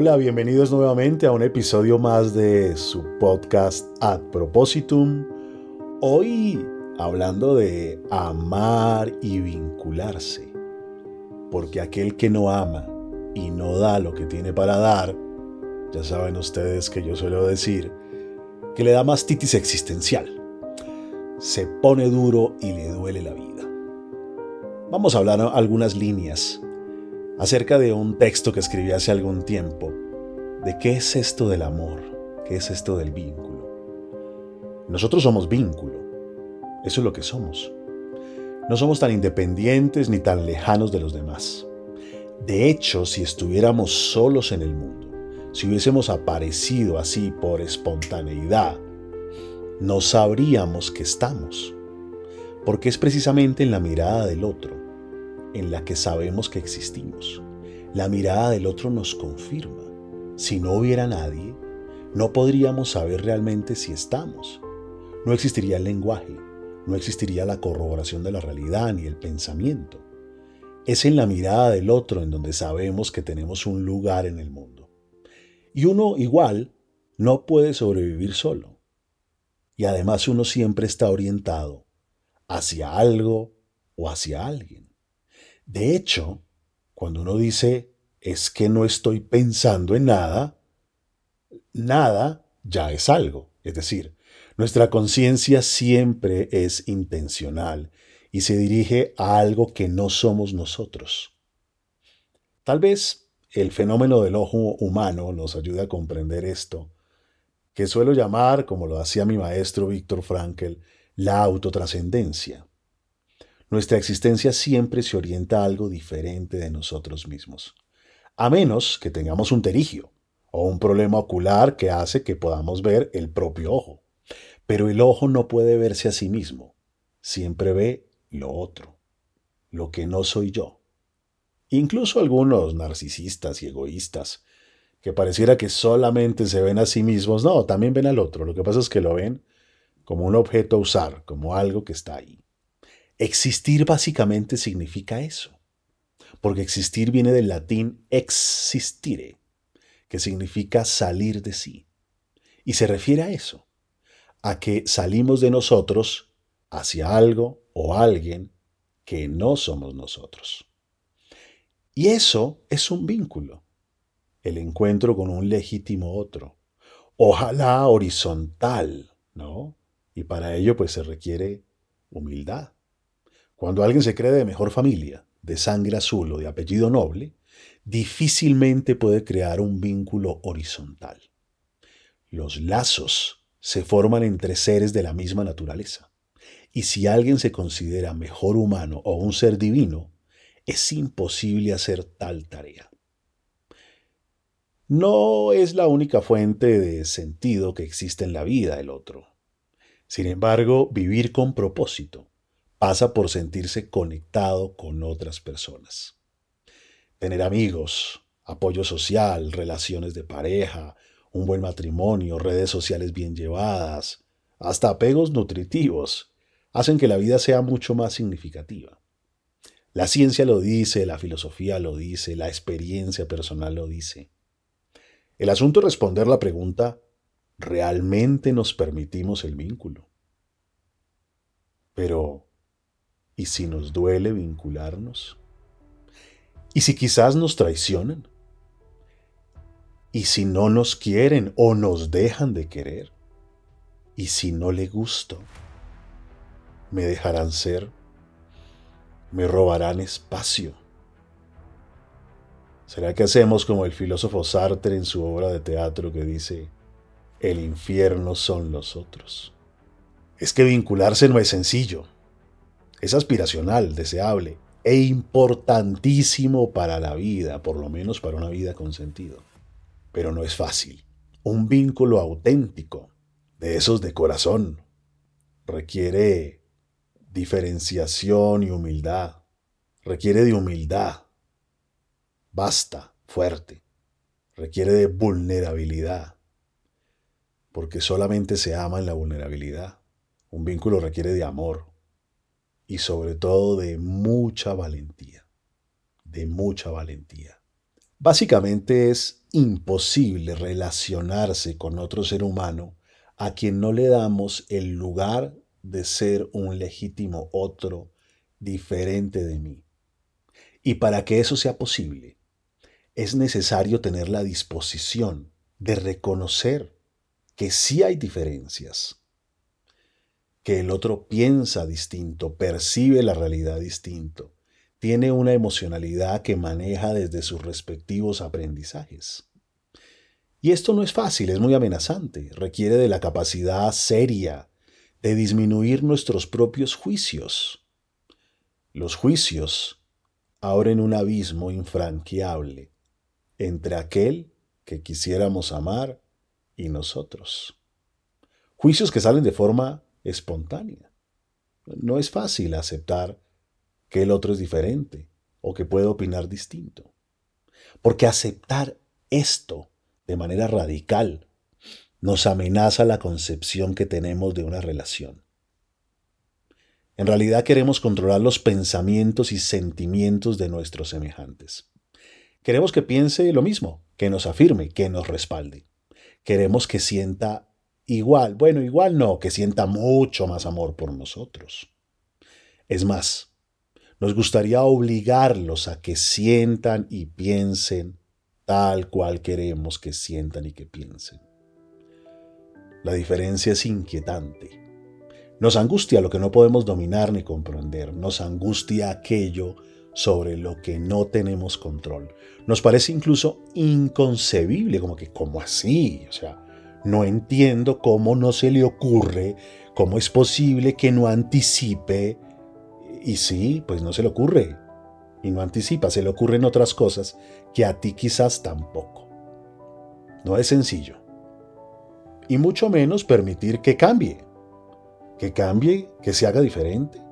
Hola, bienvenidos nuevamente a un episodio más de su podcast Ad Propositum. Hoy hablando de amar y vincularse. Porque aquel que no ama y no da lo que tiene para dar, ya saben ustedes que yo suelo decir que le da mastitis existencial. Se pone duro y le duele la vida. Vamos a hablar algunas líneas acerca de un texto que escribí hace algún tiempo, de qué es esto del amor, qué es esto del vínculo. Nosotros somos vínculo, eso es lo que somos. No somos tan independientes ni tan lejanos de los demás. De hecho, si estuviéramos solos en el mundo, si hubiésemos aparecido así por espontaneidad, no sabríamos que estamos, porque es precisamente en la mirada del otro en la que sabemos que existimos. La mirada del otro nos confirma. Si no hubiera nadie, no podríamos saber realmente si estamos. No existiría el lenguaje, no existiría la corroboración de la realidad ni el pensamiento. Es en la mirada del otro en donde sabemos que tenemos un lugar en el mundo. Y uno igual no puede sobrevivir solo. Y además uno siempre está orientado hacia algo o hacia alguien. De hecho, cuando uno dice es que no estoy pensando en nada, nada ya es algo. Es decir, nuestra conciencia siempre es intencional y se dirige a algo que no somos nosotros. Tal vez el fenómeno del ojo humano nos ayude a comprender esto, que suelo llamar, como lo hacía mi maestro Víctor Frankl, la autotrascendencia. Nuestra existencia siempre se orienta a algo diferente de nosotros mismos, a menos que tengamos un terigio o un problema ocular que hace que podamos ver el propio ojo. Pero el ojo no puede verse a sí mismo, siempre ve lo otro, lo que no soy yo. Incluso algunos narcisistas y egoístas, que pareciera que solamente se ven a sí mismos, no, también ven al otro. Lo que pasa es que lo ven como un objeto a usar, como algo que está ahí. Existir básicamente significa eso, porque existir viene del latín existire, que significa salir de sí. Y se refiere a eso, a que salimos de nosotros hacia algo o alguien que no somos nosotros. Y eso es un vínculo, el encuentro con un legítimo otro, ojalá horizontal, ¿no? Y para ello pues se requiere humildad. Cuando alguien se cree de mejor familia, de sangre azul o de apellido noble, difícilmente puede crear un vínculo horizontal. Los lazos se forman entre seres de la misma naturaleza. Y si alguien se considera mejor humano o un ser divino, es imposible hacer tal tarea. No es la única fuente de sentido que existe en la vida el otro. Sin embargo, vivir con propósito, pasa por sentirse conectado con otras personas. Tener amigos, apoyo social, relaciones de pareja, un buen matrimonio, redes sociales bien llevadas, hasta apegos nutritivos, hacen que la vida sea mucho más significativa. La ciencia lo dice, la filosofía lo dice, la experiencia personal lo dice. El asunto es responder la pregunta, ¿realmente nos permitimos el vínculo? Pero, ¿Y si nos duele vincularnos? ¿Y si quizás nos traicionan? ¿Y si no nos quieren o nos dejan de querer? ¿Y si no le gusto? ¿Me dejarán ser? ¿Me robarán espacio? ¿Será que hacemos como el filósofo Sartre en su obra de teatro que dice, el infierno son los otros? Es que vincularse no es sencillo es aspiracional, deseable e importantísimo para la vida, por lo menos para una vida con sentido. Pero no es fácil. Un vínculo auténtico, de esos de corazón, requiere diferenciación y humildad. Requiere de humildad. Basta, fuerte. Requiere de vulnerabilidad. Porque solamente se ama en la vulnerabilidad. Un vínculo requiere de amor, y sobre todo de mucha valentía, de mucha valentía. Básicamente es imposible relacionarse con otro ser humano a quien no le damos el lugar de ser un legítimo otro diferente de mí. Y para que eso sea posible, es necesario tener la disposición de reconocer que sí hay diferencias, que el otro piensa distinto, percibe la realidad distinto, tiene una emocionalidad que maneja desde sus respectivos aprendizajes. Y esto no es fácil, es muy amenazante, requiere de la capacidad seria de disminuir nuestros propios juicios. Los juicios abren un abismo infranqueable entre aquel que quisiéramos amar y nosotros. Juicios que salen de forma espontánea. No es fácil aceptar que el otro es diferente o que puede opinar distinto. Porque aceptar esto de manera radical nos amenaza la concepción que tenemos de una relación. En realidad queremos controlar los pensamientos y sentimientos de nuestros semejantes. Queremos que piense lo mismo, que nos afirme, que nos respalde. Queremos que sienta igual, bueno, igual no, que sienta mucho más amor por nosotros. Es más, nos gustaría obligarlos a que sientan y piensen tal cual queremos que sientan y que piensen. La diferencia es inquietante. Nos angustia lo que no podemos dominar ni comprender. Nos angustia aquello sobre lo que no tenemos control. Nos parece incluso inconcebible, como que, ¿cómo así? O sea, no entiendo cómo no se le ocurre, cómo es posible que no anticipe. Y sí, pues no se le ocurre. Y no anticipa, se le ocurren otras cosas que a ti quizás tampoco. No es sencillo. Y mucho menos permitir que cambie. Que cambie, que se haga diferente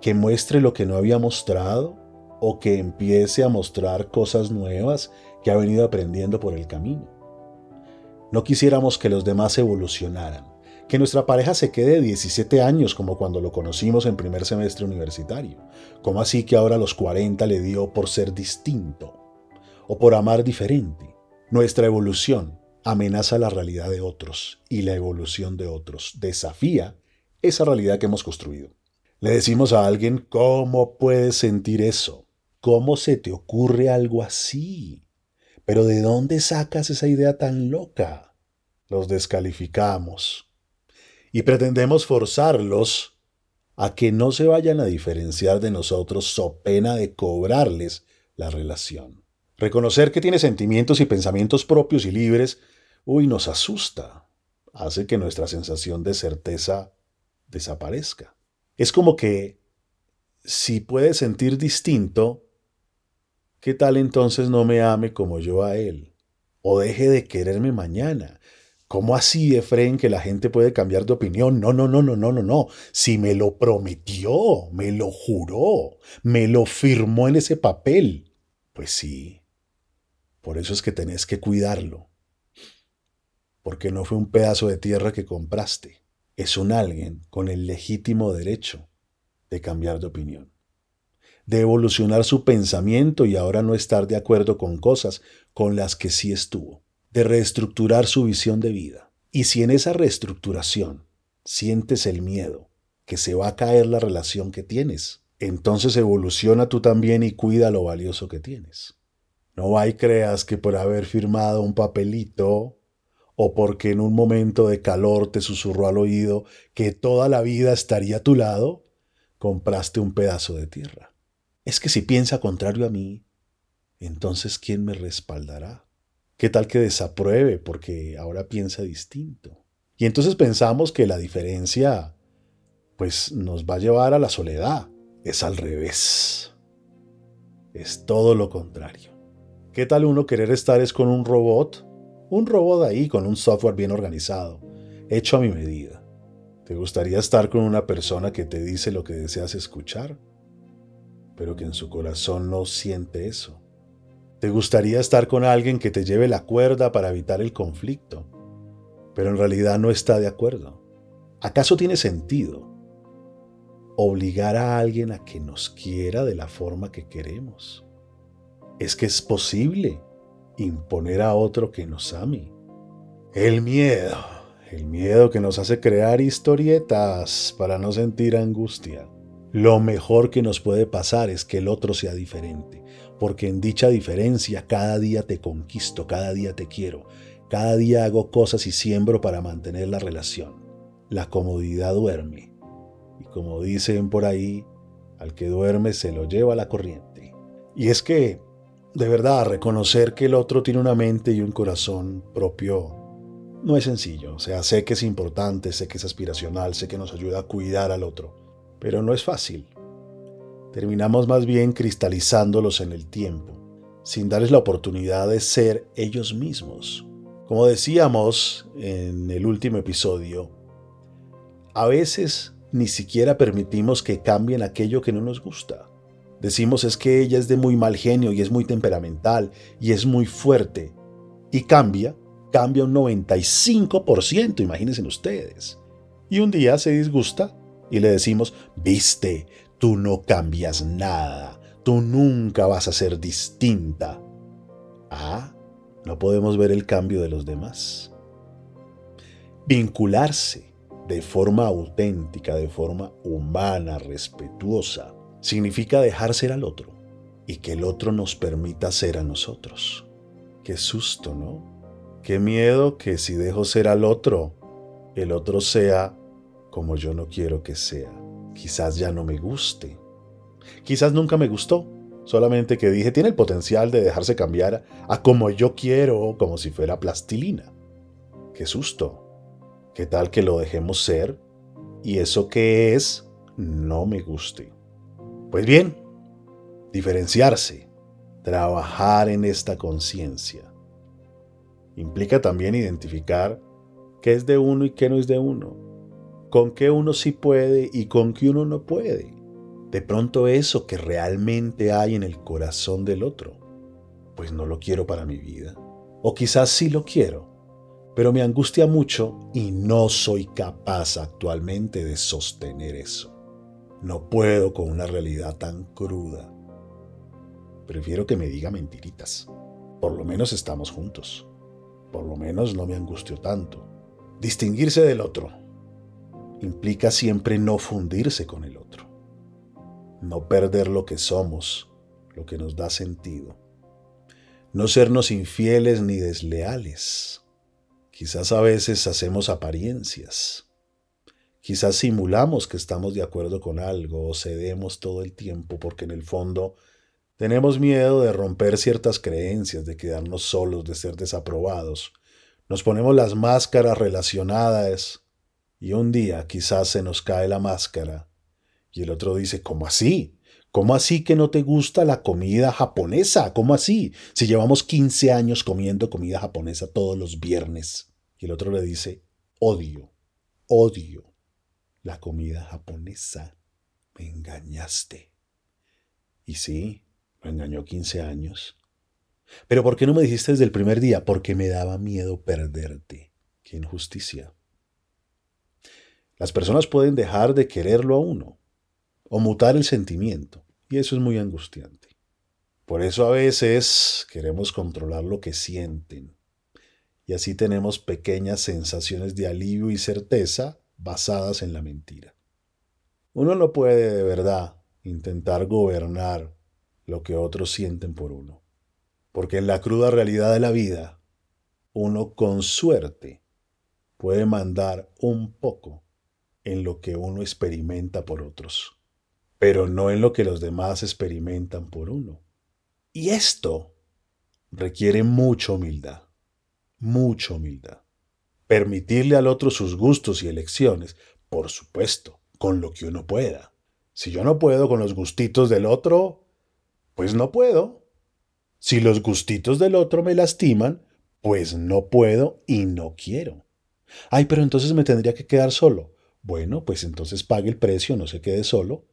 que muestre lo que no había mostrado o que empiece a mostrar cosas nuevas que ha venido aprendiendo por el camino. No quisiéramos que los demás evolucionaran, que nuestra pareja se quede 17 años como cuando lo conocimos en primer semestre universitario, como así que ahora los 40 le dio por ser distinto o por amar diferente. Nuestra evolución amenaza la realidad de otros y la evolución de otros desafía esa realidad que hemos construido. Le decimos a alguien, ¿cómo puedes sentir eso? ¿Cómo se te ocurre algo así? Pero ¿de dónde sacas esa idea tan loca? Los descalificamos y pretendemos forzarlos a que no se vayan a diferenciar de nosotros so pena de cobrarles la relación. Reconocer que tiene sentimientos y pensamientos propios y libres, uy, nos asusta, hace que nuestra sensación de certeza desaparezca. Es como que si puede sentir distinto, ¿qué tal entonces no me ame como yo a él? O deje de quererme mañana. ¿Cómo así, Efraín, que la gente puede cambiar de opinión? No, no, no, no, no, no, no. Si me lo prometió, me lo juró, me lo firmó en ese papel. Pues sí. Por eso es que tenés que cuidarlo. Porque no fue un pedazo de tierra que compraste es un alguien con el legítimo derecho de cambiar de opinión, de evolucionar su pensamiento y ahora no estar de acuerdo con cosas con las que sí estuvo, de reestructurar su visión de vida. Y si en esa reestructuración sientes el miedo que se va a caer la relación que tienes, entonces evoluciona tú también y cuida lo valioso que tienes. No hay creas que por haber firmado un papelito o porque en un momento de calor te susurró al oído que toda la vida estaría a tu lado, compraste un pedazo de tierra. Es que si piensa contrario a mí, entonces ¿quién me respaldará? ¿Qué tal que desapruebe porque ahora piensa distinto? Y entonces pensamos que la diferencia pues nos va a llevar a la soledad. Es al revés. Es todo lo contrario. ¿Qué tal uno querer estar es con un robot un robot ahí con un software bien organizado, hecho a mi medida. ¿Te gustaría estar con una persona que te dice lo que deseas escuchar, pero que en su corazón no siente eso? ¿Te gustaría estar con alguien que te lleve la cuerda para evitar el conflicto, pero en realidad no está de acuerdo? ¿Acaso tiene sentido obligar a alguien a que nos quiera de la forma que queremos? es que es posible imponer a otro que nos ame. El miedo, el miedo que nos hace crear historietas para no sentir angustia. Lo mejor que nos puede pasar es que el otro sea diferente, porque en dicha diferencia cada día te conquisto, cada día te quiero, cada día hago cosas y siembro para mantener la relación. La comodidad duerme, y como dicen por ahí, al que duerme se lo lleva la corriente. Y es que, de verdad, reconocer que el otro tiene una mente y un corazón propio no es sencillo. O sea, sé que es importante, sé que es aspiracional, sé que nos ayuda a cuidar al otro pero no es fácil. Terminamos más bien cristalizándolos en el tiempo, sin darles la oportunidad de ser ellos mismos. Como decíamos en el último episodio, a veces ni siquiera permitimos que cambien aquello que no nos gusta. Decimos es que ella es de muy mal genio y es muy temperamental y es muy fuerte. Y cambia, cambia un 95%, imagínense ustedes. Y un día se disgusta y le decimos, viste, tú no cambias nada, tú nunca vas a ser distinta. Ah, no podemos ver el cambio de los demás. Vincularse de forma auténtica, de forma humana, respetuosa, significa dejar ser al otro y que el otro nos permita ser a nosotros. Qué susto, ¿no? Qué miedo que si dejo ser al otro, el otro sea como yo no quiero que sea. Quizás ya no me guste. Quizás nunca me gustó. Solamente que dije, tiene el potencial de dejarse cambiar a como yo quiero, como si fuera plastilina. Qué susto. ¿Qué tal que lo dejemos ser? Y eso que es, no me guste. Pues bien, diferenciarse, trabajar en esta conciencia. Implica también identificar qué es de uno y qué no es de uno con qué uno sí puede y con qué uno no puede. De pronto eso que realmente hay en el corazón del otro, pues no lo quiero para mi vida. O quizás sí lo quiero, pero me angustia mucho y no soy capaz actualmente de sostener eso. No puedo con una realidad tan cruda. Prefiero que me diga mentiritas. Por lo menos estamos juntos. Por lo menos no me angustio tanto. Distinguirse del otro implica siempre no fundirse con el otro, no perder lo que somos, lo que nos da sentido, no sernos infieles ni desleales. Quizás a veces hacemos apariencias, quizás simulamos que estamos de acuerdo con algo o cedemos todo el tiempo porque en el fondo tenemos miedo de romper ciertas creencias, de quedarnos solos, de ser desaprobados. Nos ponemos las máscaras relacionadas y un día quizás se nos cae la máscara y el otro dice, ¿cómo así? ¿Cómo así que no te gusta la comida japonesa? ¿Cómo así? Si llevamos 15 años comiendo comida japonesa todos los viernes. Y el otro le dice, odio, odio la comida japonesa. Me engañaste. Y sí, me engañó 15 años. Pero ¿por qué no me dijiste desde el primer día? Porque me daba miedo perderte. Qué injusticia. Las personas pueden dejar de quererlo a uno o mutar el sentimiento, y eso es muy angustiante. Por eso a veces queremos controlar lo que sienten, y así tenemos pequeñas sensaciones de alivio y certeza basadas en la mentira. Uno no puede de verdad intentar gobernar lo que otros sienten por uno, porque en la cruda realidad de la vida, uno con suerte puede mandar un poco en lo que uno experimenta por otros, pero no en lo que los demás experimentan por uno. Y esto requiere mucha humildad, mucha humildad. Permitirle al otro sus gustos y elecciones, por supuesto, con lo que uno pueda. Si yo no puedo con los gustitos del otro, pues no puedo. Si los gustitos del otro me lastiman, pues no puedo y no quiero. Ay, pero entonces me tendría que quedar solo. Bueno, pues entonces pague el precio, no se quede solo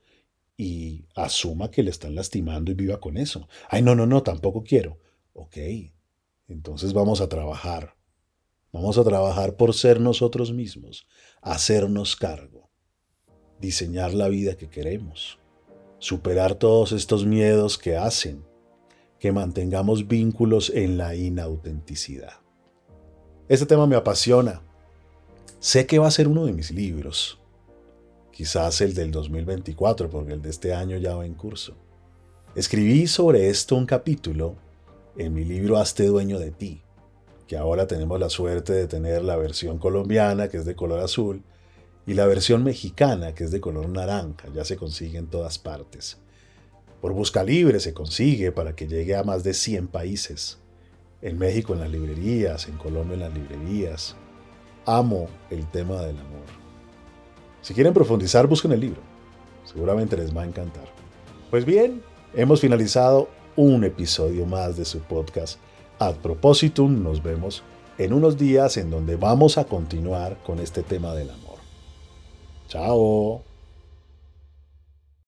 y asuma que le están lastimando y viva con eso. Ay, no, no, no, tampoco quiero. Ok, entonces vamos a trabajar. Vamos a trabajar por ser nosotros mismos, hacernos cargo, diseñar la vida que queremos, superar todos estos miedos que hacen que mantengamos vínculos en la inautenticidad. Este tema me apasiona. Sé que va a ser uno de mis libros. Quizás el del 2024, porque el de este año ya va en curso. Escribí sobre esto un capítulo en mi libro Hazte dueño de ti, que ahora tenemos la suerte de tener la versión colombiana, que es de color azul, y la versión mexicana, que es de color naranja, ya se consigue en todas partes. Por busca libre se consigue para que llegue a más de 100 países. En México en las librerías, en Colombia en las librerías. Amo el tema del amor. Si quieren profundizar, busquen el libro. Seguramente les va a encantar. Pues bien, hemos finalizado un episodio más de su podcast Ad Propositum. Nos vemos en unos días en donde vamos a continuar con este tema del amor. Chao.